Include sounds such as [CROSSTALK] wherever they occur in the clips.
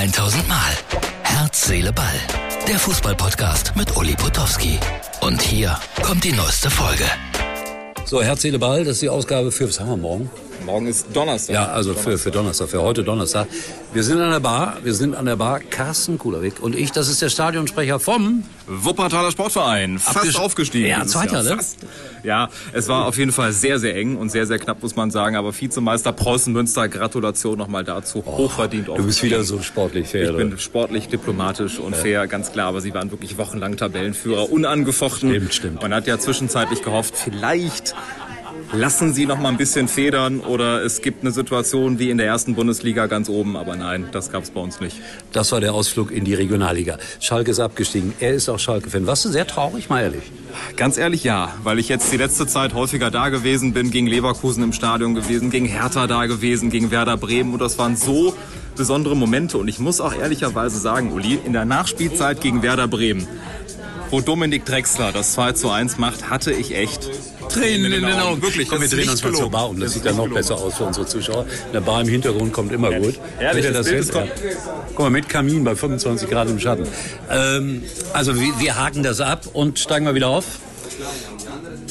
1000 Mal. Herz, Seele, Ball. Der Fußballpodcast mit Uli Potowski. Und hier kommt die neueste Folge. So, Herz, Seele, Ball, das ist die Ausgabe für, was haben wir morgen? Morgen ist Donnerstag. Ja, also für, für Donnerstag, für heute Donnerstag. Wir sind an der Bar, wir sind an der Bar Carsten Kulerweg und ich, das ist der Stadionsprecher vom Wuppertaler Sportverein. Fast Abgest- aufgestiegen. Ja, Zweiter, ne? Fast. Ja, es war auf jeden Fall sehr, sehr eng und sehr, sehr knapp, muss man sagen. Aber Vizemeister Preußen Münster, Gratulation nochmal dazu. Hochverdient. Du bist wieder so sportlich fair. Ich bin sportlich, diplomatisch und fair, ganz klar. Aber sie waren wirklich wochenlang Tabellenführer, unangefochten. Stimmt, stimmt. Man hat ja zwischenzeitlich gehofft, vielleicht lassen sie noch mal ein bisschen federn oder es gibt eine Situation wie in der ersten Bundesliga ganz oben. Aber nein, das gab es bei uns nicht. Das war der Ausflug in die Regionalliga. Schalke ist abgestiegen. Er ist auch Schalke-Fan. Warst du sehr traurig, mal ehrlich? Ganz ehrlich, ja, weil ich jetzt die letzte Zeit häufiger da gewesen bin, gegen Leverkusen im Stadion gewesen, gegen Hertha da gewesen, gegen Werder Bremen und das waren so besondere Momente und ich muss auch ehrlicherweise sagen, Uli, in der Nachspielzeit gegen Werder Bremen, wo Dominik Drexler das 2 zu 1 macht, hatte ich echt Tränen in den Augen. Wirklich, Komm, wir drehen uns mal zur gelogen. Bar um. Das, Das sieht dann noch nicht besser aus für unsere Zuschauer. Eine Bar im Hintergrund kommt immer gut. Herrlich, Seht ihr das Bild ist. Ja. Guck mal, mit Kamin bei 25 Grad im Schatten. Ähm, also wir, wir haken das ab und steigen mal wieder auf.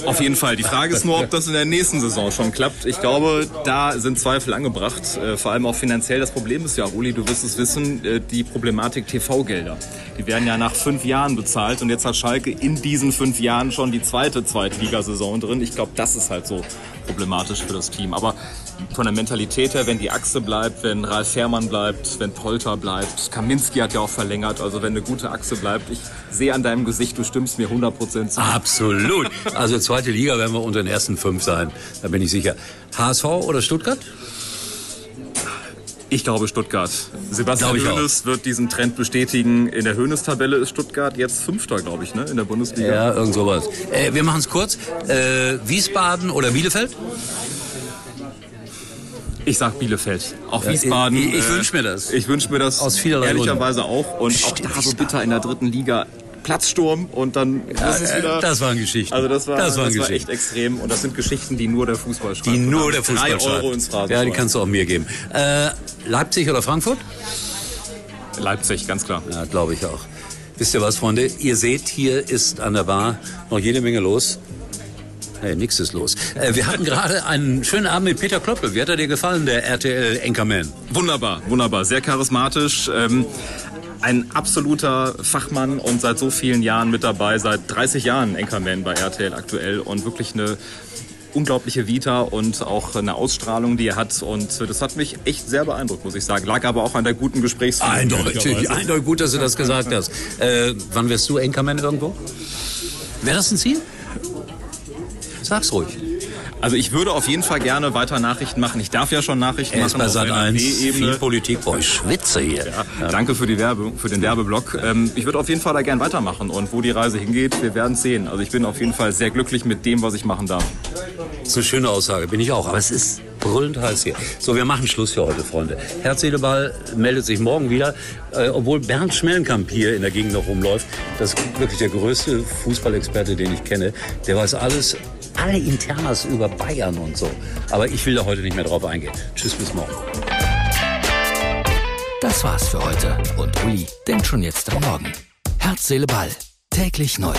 Auf jeden Fall. Die Frage ist nur, ob das in der nächsten Saison schon klappt. Ich glaube, da sind Zweifel angebracht. Äh, vor allem auch finanziell. Das Problem ist ja, Uli, du wirst es wissen, äh, die Problematik TV-Gelder. Die werden ja nach fünf Jahren bezahlt und jetzt hat Schalke in diesen fünf Jahren schon die zweite Zweitligasaison drin. Ich glaube, das ist halt so problematisch für das Team. Aber von der Mentalität her, wenn die Achse bleibt, wenn Ralf Fährmann bleibt, wenn Polter bleibt, Kaminski hat ja auch verlängert, also wenn eine gute Achse bleibt, ich sehe an deinem Gesicht, du stimmst mir 100% zu. Absolut. [LAUGHS] Also zweite Liga werden wir unter den ersten fünf sein. Da bin ich sicher. HSV oder Stuttgart? Ich glaube Stuttgart. Sebastian Glaube auch. Hoeneß wird diesen Trend bestätigen. In der Hoeneß-Tabelle ist Stuttgart jetzt Fünfter, glaube ich, ne? in der Bundesliga. Ja, irgend sowas. Äh, wir machen es kurz. Äh, Wiesbaden oder Bielefeld? Ich sag Bielefeld. Auch Ja, Wiesbaden. ich- ich äh, wünsch mir das. Ich wünsche mir das Aus vielerlei ehrlicherweise auch. Und auch Stimmt, da so bitter in der dritten Liga. Platzsturm und dann ist es äh, wieder. das waren Geschichten. Also das war, Das waren war echt extrem und das sind Geschichten, die nur der Fußball schreibt. Die nur der Fußball Drei Euro schreibt. ins Phrasenschwein. Ja, die kannst du auch mir geben. Äh, Leipzig oder Frankfurt? Leipzig, ganz klar. Ja, glaube ich auch. Wisst ihr was, Freunde? Ihr seht, hier ist an der Bar noch jede Menge los. Nee, nix ist los. Äh, wir hatten gerade einen schönen Abend mit Peter Kloppel. Wie hat er dir gefallen, der RTL Anchorman? Wunderbar, wunderbar, sehr charismatisch. Ähm, ein absoluter Fachmann und seit so vielen Jahren mit dabei, seit 30 Jahren Anchorman bei RTL aktuell und wirklich eine unglaubliche Vita und auch eine Ausstrahlung, die er hat. Und das hat mich echt sehr beeindruckt, muss ich sagen. Lag aber auch an der guten Gesprächsführung. Eindeutig, eindeutig gut, dass du das gesagt hast. Äh, wann wirst du Anchorman irgendwo? Wäre das ein Ziel? Sag's ruhig. Also ich würde auf jeden Fall gerne weiter Nachrichten machen. Ich darf ja schon Nachrichten Er ist machen bei Sat 1, viel. Politik. Boah, ich schwitze hier. Ja, Danke für, die Werbung, für den Werbeblock. Ähm, ich würde auf jeden Fall da gern weitermachen. Und wo die Reise hingeht, wir werden sehen. Also ich bin auf jeden Fall sehr glücklich mit dem, was ich machen darf. Das ist eine schöne Aussage, bin ich auch. Aber es ist brüllend heiß hier. So, wir machen Schluss für heute, Freunde. Herz, Seele, Ball meldet sich morgen wieder. Äh, obwohl Bernd Schmellenkamp hier in der Gegend noch rumläuft. Das ist wirklich der größte Fußballexperte, den ich kenne. Der weiß alles, alle Internas über Bayern und so. Aber ich will da heute nicht mehr drauf eingehen. Tschüss, bis morgen. Das war's für heute. Und Uli denkt schon jetzt am Morgen. Herz, Seele, Ball. Täglich neu.